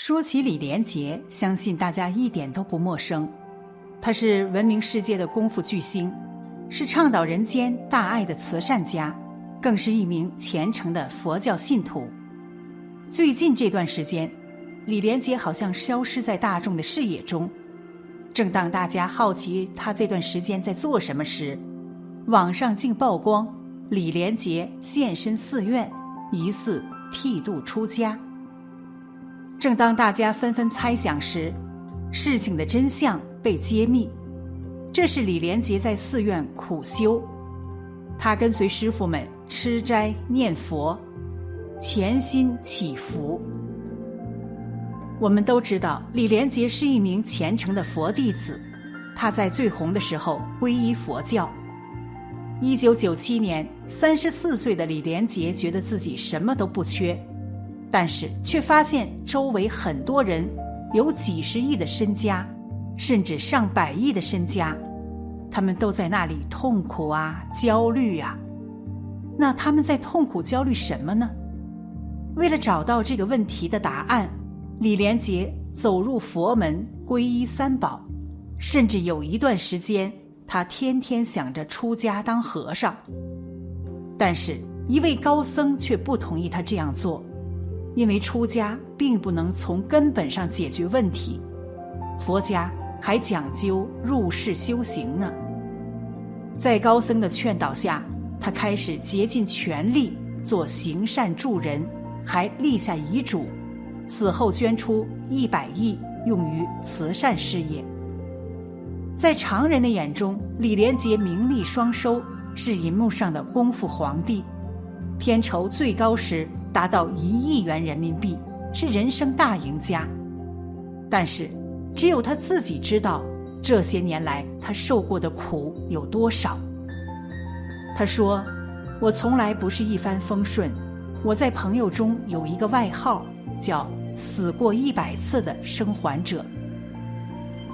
说起李连杰，相信大家一点都不陌生。他是闻名世界的功夫巨星，是倡导人间大爱的慈善家，更是一名虔诚的佛教信徒。最近这段时间，李连杰好像消失在大众的视野中。正当大家好奇他这段时间在做什么时，网上竟曝光李连杰现身寺院，疑似剃度出家。正当大家纷纷猜想时，事情的真相被揭秘。这是李连杰在寺院苦修，他跟随师傅们吃斋念佛，潜心祈福。我们都知道，李连杰是一名虔诚的佛弟子，他在最红的时候皈依佛教。一九九七年，三十四岁的李连杰觉得自己什么都不缺。但是却发现周围很多人有几十亿的身家，甚至上百亿的身家，他们都在那里痛苦啊、焦虑呀。那他们在痛苦、焦虑什么呢？为了找到这个问题的答案，李连杰走入佛门，皈依三宝，甚至有一段时间，他天天想着出家当和尚。但是，一位高僧却不同意他这样做。因为出家并不能从根本上解决问题，佛家还讲究入世修行呢。在高僧的劝导下，他开始竭尽全力做行善助人，还立下遗嘱，死后捐出一百亿用于慈善事业。在常人的眼中，李连杰名利双收，是银幕上的功夫皇帝，片酬最高时。达到一亿元人民币，是人生大赢家。但是，只有他自己知道这些年来他受过的苦有多少。他说：“我从来不是一帆风顺，我在朋友中有一个外号，叫‘死过一百次的生还者’。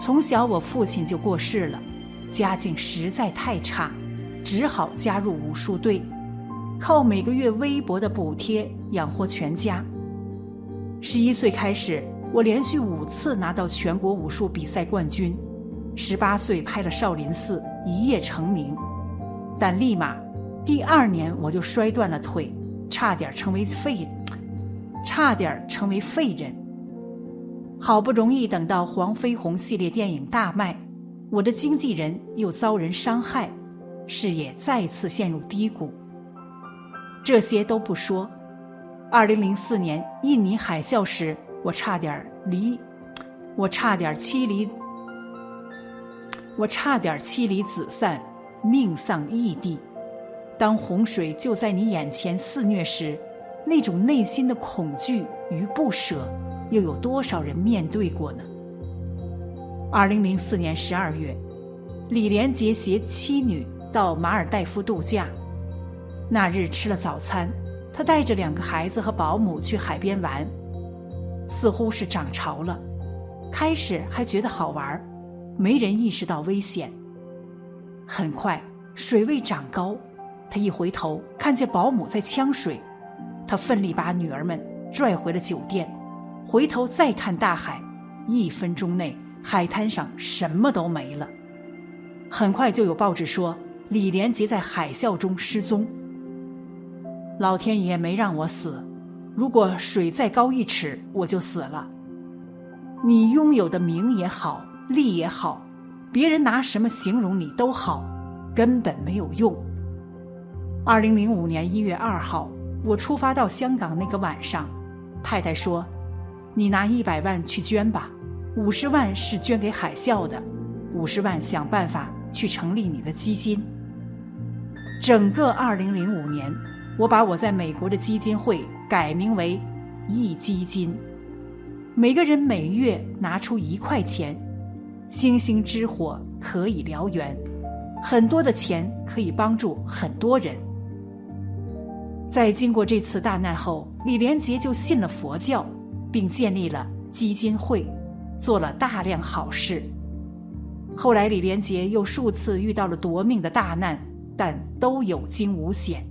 从小我父亲就过世了，家境实在太差，只好加入武术队。”靠每个月微薄的补贴养活全家。十一岁开始，我连续五次拿到全国武术比赛冠军。十八岁拍了《少林寺》，一夜成名。但立马，第二年我就摔断了腿，差点成为废，差点成为废人。好不容易等到黄飞鸿系列电影大卖，我的经纪人又遭人伤害，事业再次陷入低谷。这些都不说，二零零四年印尼海啸时，我差点离，我差点妻离，我差点妻离子散，命丧异地。当洪水就在你眼前肆虐时，那种内心的恐惧与不舍，又有多少人面对过呢？二零零四年十二月，李连杰携妻女到马尔代夫度假。那日吃了早餐，他带着两个孩子和保姆去海边玩，似乎是涨潮了。开始还觉得好玩，没人意识到危险。很快水位涨高，他一回头看见保姆在呛水，他奋力把女儿们拽回了酒店。回头再看大海，一分钟内海滩上什么都没了。很快就有报纸说李连杰在海啸中失踪。老天爷没让我死，如果水再高一尺，我就死了。你拥有的名也好，利也好，别人拿什么形容你都好，根本没有用。二零零五年一月二号，我出发到香港那个晚上，太太说：“你拿一百万去捐吧，五十万是捐给海啸的，五十万想办法去成立你的基金。”整个二零零五年。我把我在美国的基金会改名为“义基金”，每个人每月拿出一块钱，星星之火可以燎原，很多的钱可以帮助很多人。在经过这次大难后，李连杰就信了佛教，并建立了基金会，做了大量好事。后来，李连杰又数次遇到了夺命的大难，但都有惊无险。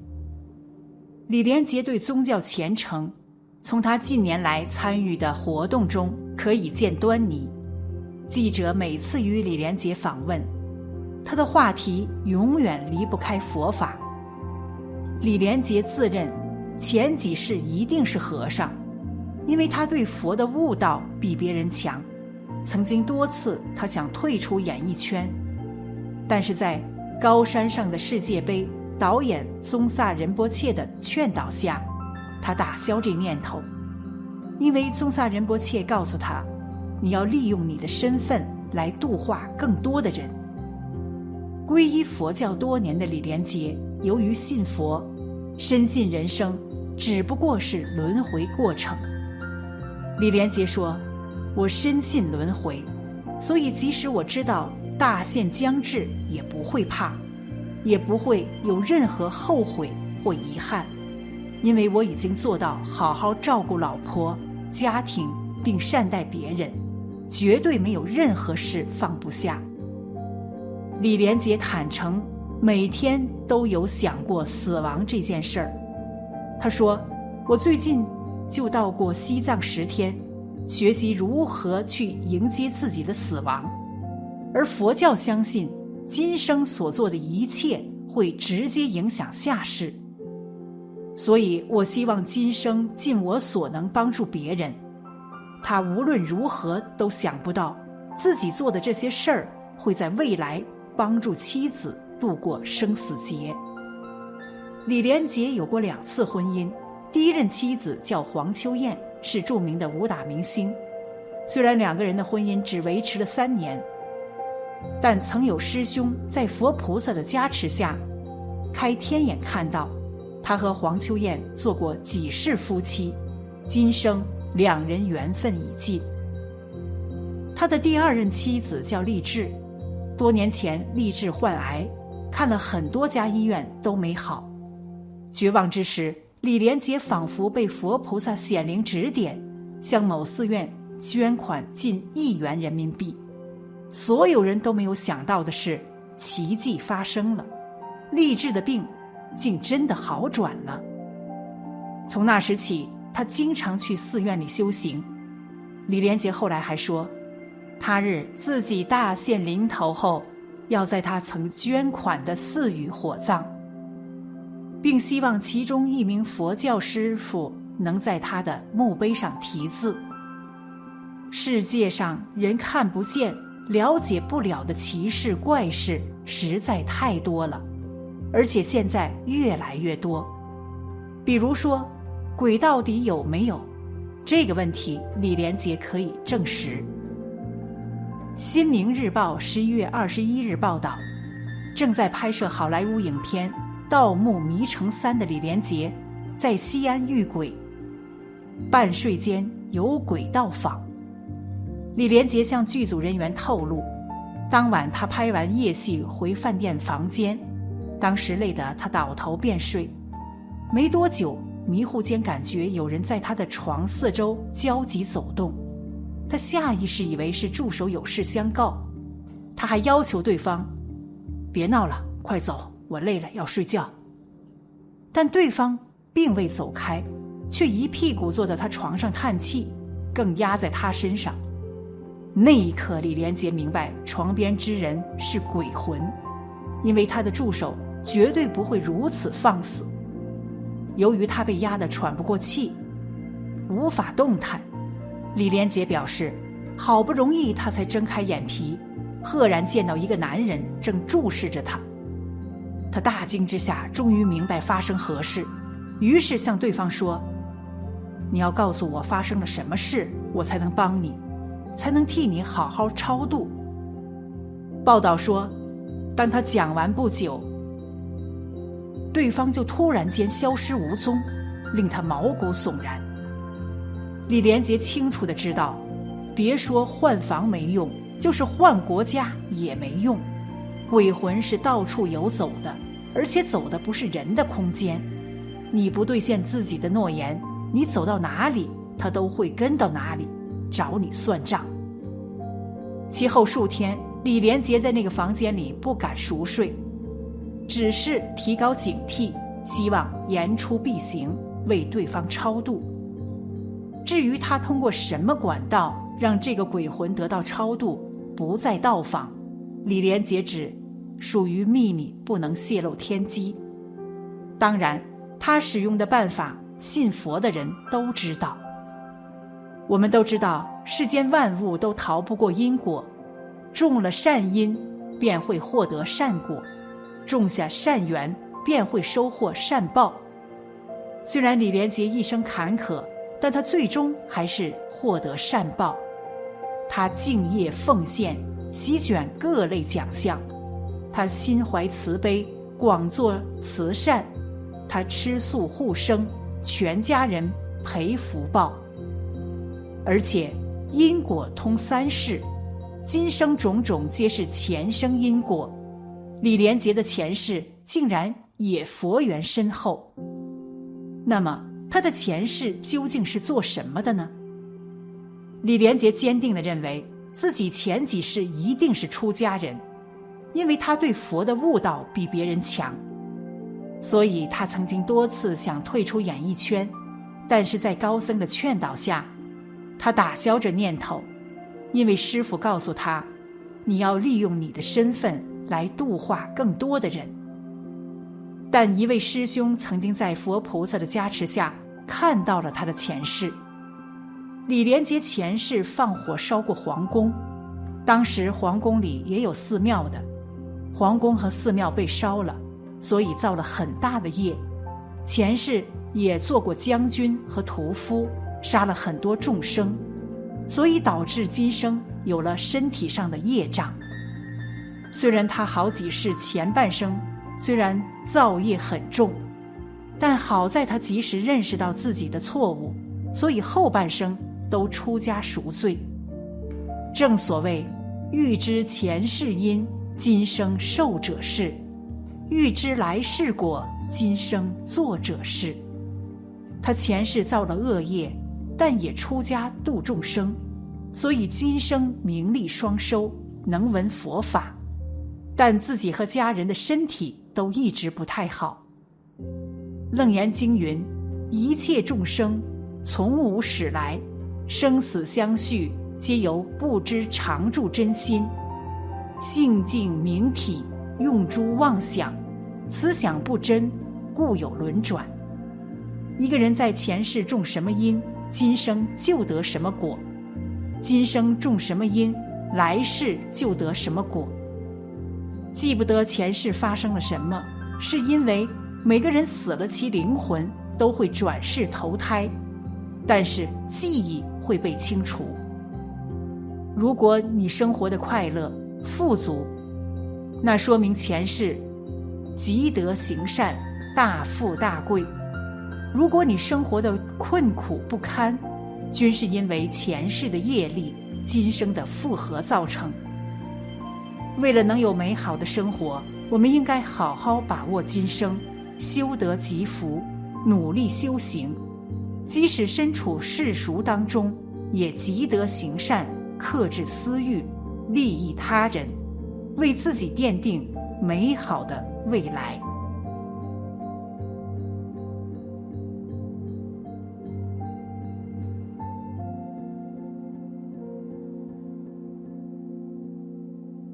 李连杰对宗教虔诚，从他近年来参与的活动中可以见端倪。记者每次与李连杰访问，他的话题永远离不开佛法。李连杰自认前几世一定是和尚，因为他对佛的悟道比别人强。曾经多次他想退出演艺圈，但是在高山上的世界杯导演宗萨仁波切的劝导下，他打消这念头，因为宗萨仁波切告诉他。你要利用你的身份来度化更多的人。皈依佛教多年的李连杰，由于信佛，深信人生只不过是轮回过程。李连杰说：“我深信轮回，所以即使我知道大限将至，也不会怕，也不会有任何后悔或遗憾，因为我已经做到好好照顾老婆、家庭，并善待别人。”绝对没有任何事放不下。李连杰坦诚，每天都有想过死亡这件事儿。他说：“我最近就到过西藏十天，学习如何去迎接自己的死亡。而佛教相信，今生所做的一切会直接影响下世，所以我希望今生尽我所能帮助别人。”他无论如何都想不到，自己做的这些事儿会在未来帮助妻子度过生死劫。李连杰有过两次婚姻，第一任妻子叫黄秋燕，是著名的武打明星。虽然两个人的婚姻只维持了三年，但曾有师兄在佛菩萨的加持下，开天眼看到，他和黄秋燕做过几世夫妻，今生。两人缘分已尽。他的第二任妻子叫励志，多年前励志患癌，看了很多家医院都没好，绝望之时，李连杰仿佛被佛菩萨显灵指点，向某寺院捐款近亿元人民币。所有人都没有想到的是，奇迹发生了，励志的病竟真的好转了。从那时起。他经常去寺院里修行。李连杰后来还说，他日自己大限临头后，要在他曾捐款的寺宇火葬，并希望其中一名佛教师傅能在他的墓碑上题字。世界上人看不见、了解不了的奇事怪事实在太多了，而且现在越来越多。比如说。鬼到底有没有？这个问题，李连杰可以证实。《新明日报》十一月二十一日报道，正在拍摄好莱坞影片《盗墓迷城三》的李连杰，在西安遇鬼，半睡间有鬼到访。李连杰向剧组人员透露，当晚他拍完夜戏回饭店房间，当时累得他倒头便睡，没多久。迷糊间感觉有人在他的床四周焦急走动，他下意识以为是助手有事相告，他还要求对方别闹了，快走，我累了要睡觉。但对方并未走开，却一屁股坐在他床上叹气，更压在他身上。那一刻，李连杰明白床边之人是鬼魂，因为他的助手绝对不会如此放肆。由于他被压得喘不过气，无法动弹，李连杰表示，好不容易他才睁开眼皮，赫然见到一个男人正注视着他。他大惊之下，终于明白发生何事，于是向对方说：“你要告诉我发生了什么事，我才能帮你，才能替你好好超度。”报道说，当他讲完不久。对方就突然间消失无踪，令他毛骨悚然。李连杰清楚的知道，别说换房没用，就是换国家也没用。鬼魂是到处游走的，而且走的不是人的空间。你不兑现自己的诺言，你走到哪里，他都会跟到哪里，找你算账。其后数天，李连杰在那个房间里不敢熟睡。只是提高警惕，希望言出必行，为对方超度。至于他通过什么管道让这个鬼魂得到超度，不再到访，李连杰指属于秘密，不能泄露天机。当然，他使用的办法，信佛的人都知道。我们都知道，世间万物都逃不过因果，种了善因，便会获得善果；种下善缘，便会收获善报。虽然李连杰一生坎坷。但他最终还是获得善报。他敬业奉献，席卷各类奖项。他心怀慈悲，广做慈善。他吃素护生，全家人陪福报。而且因果通三世，今生种种皆是前生因果。李连杰的前世竟然也佛缘深厚。那么？他的前世究竟是做什么的呢？李连杰坚定的认为自己前几世一定是出家人，因为他对佛的悟道比别人强，所以他曾经多次想退出演艺圈，但是在高僧的劝导下，他打消这念头，因为师傅告诉他，你要利用你的身份来度化更多的人。但一位师兄曾经在佛菩萨的加持下。看到了他的前世。李连杰前世放火烧过皇宫，当时皇宫里也有寺庙的，皇宫和寺庙被烧了，所以造了很大的业。前世也做过将军和屠夫，杀了很多众生，所以导致今生有了身体上的业障。虽然他好几世前半生虽然造业很重。但好在他及时认识到自己的错误，所以后半生都出家赎罪。正所谓，欲知前世因，今生受者是；欲知来世果，今生作者是。他前世造了恶业，但也出家度众生，所以今生名利双收，能闻佛法。但自己和家人的身体都一直不太好。楞严经云：“一切众生从无始来，生死相续，皆由不知常住真心，性净明体，用诸妄想，思想不真，故有轮转。一个人在前世种什么因，今生就得什么果；今生种什么因，来世就得什么果。记不得前世发生了什么，是因为。”每个人死了，其灵魂都会转世投胎，但是记忆会被清除。如果你生活的快乐、富足，那说明前世积德行善、大富大贵；如果你生活的困苦不堪，均是因为前世的业力、今生的复合造成。为了能有美好的生活，我们应该好好把握今生。修得积福，努力修行，即使身处世俗当中，也积德行善，克制私欲，利益他人，为自己奠定美好的未来。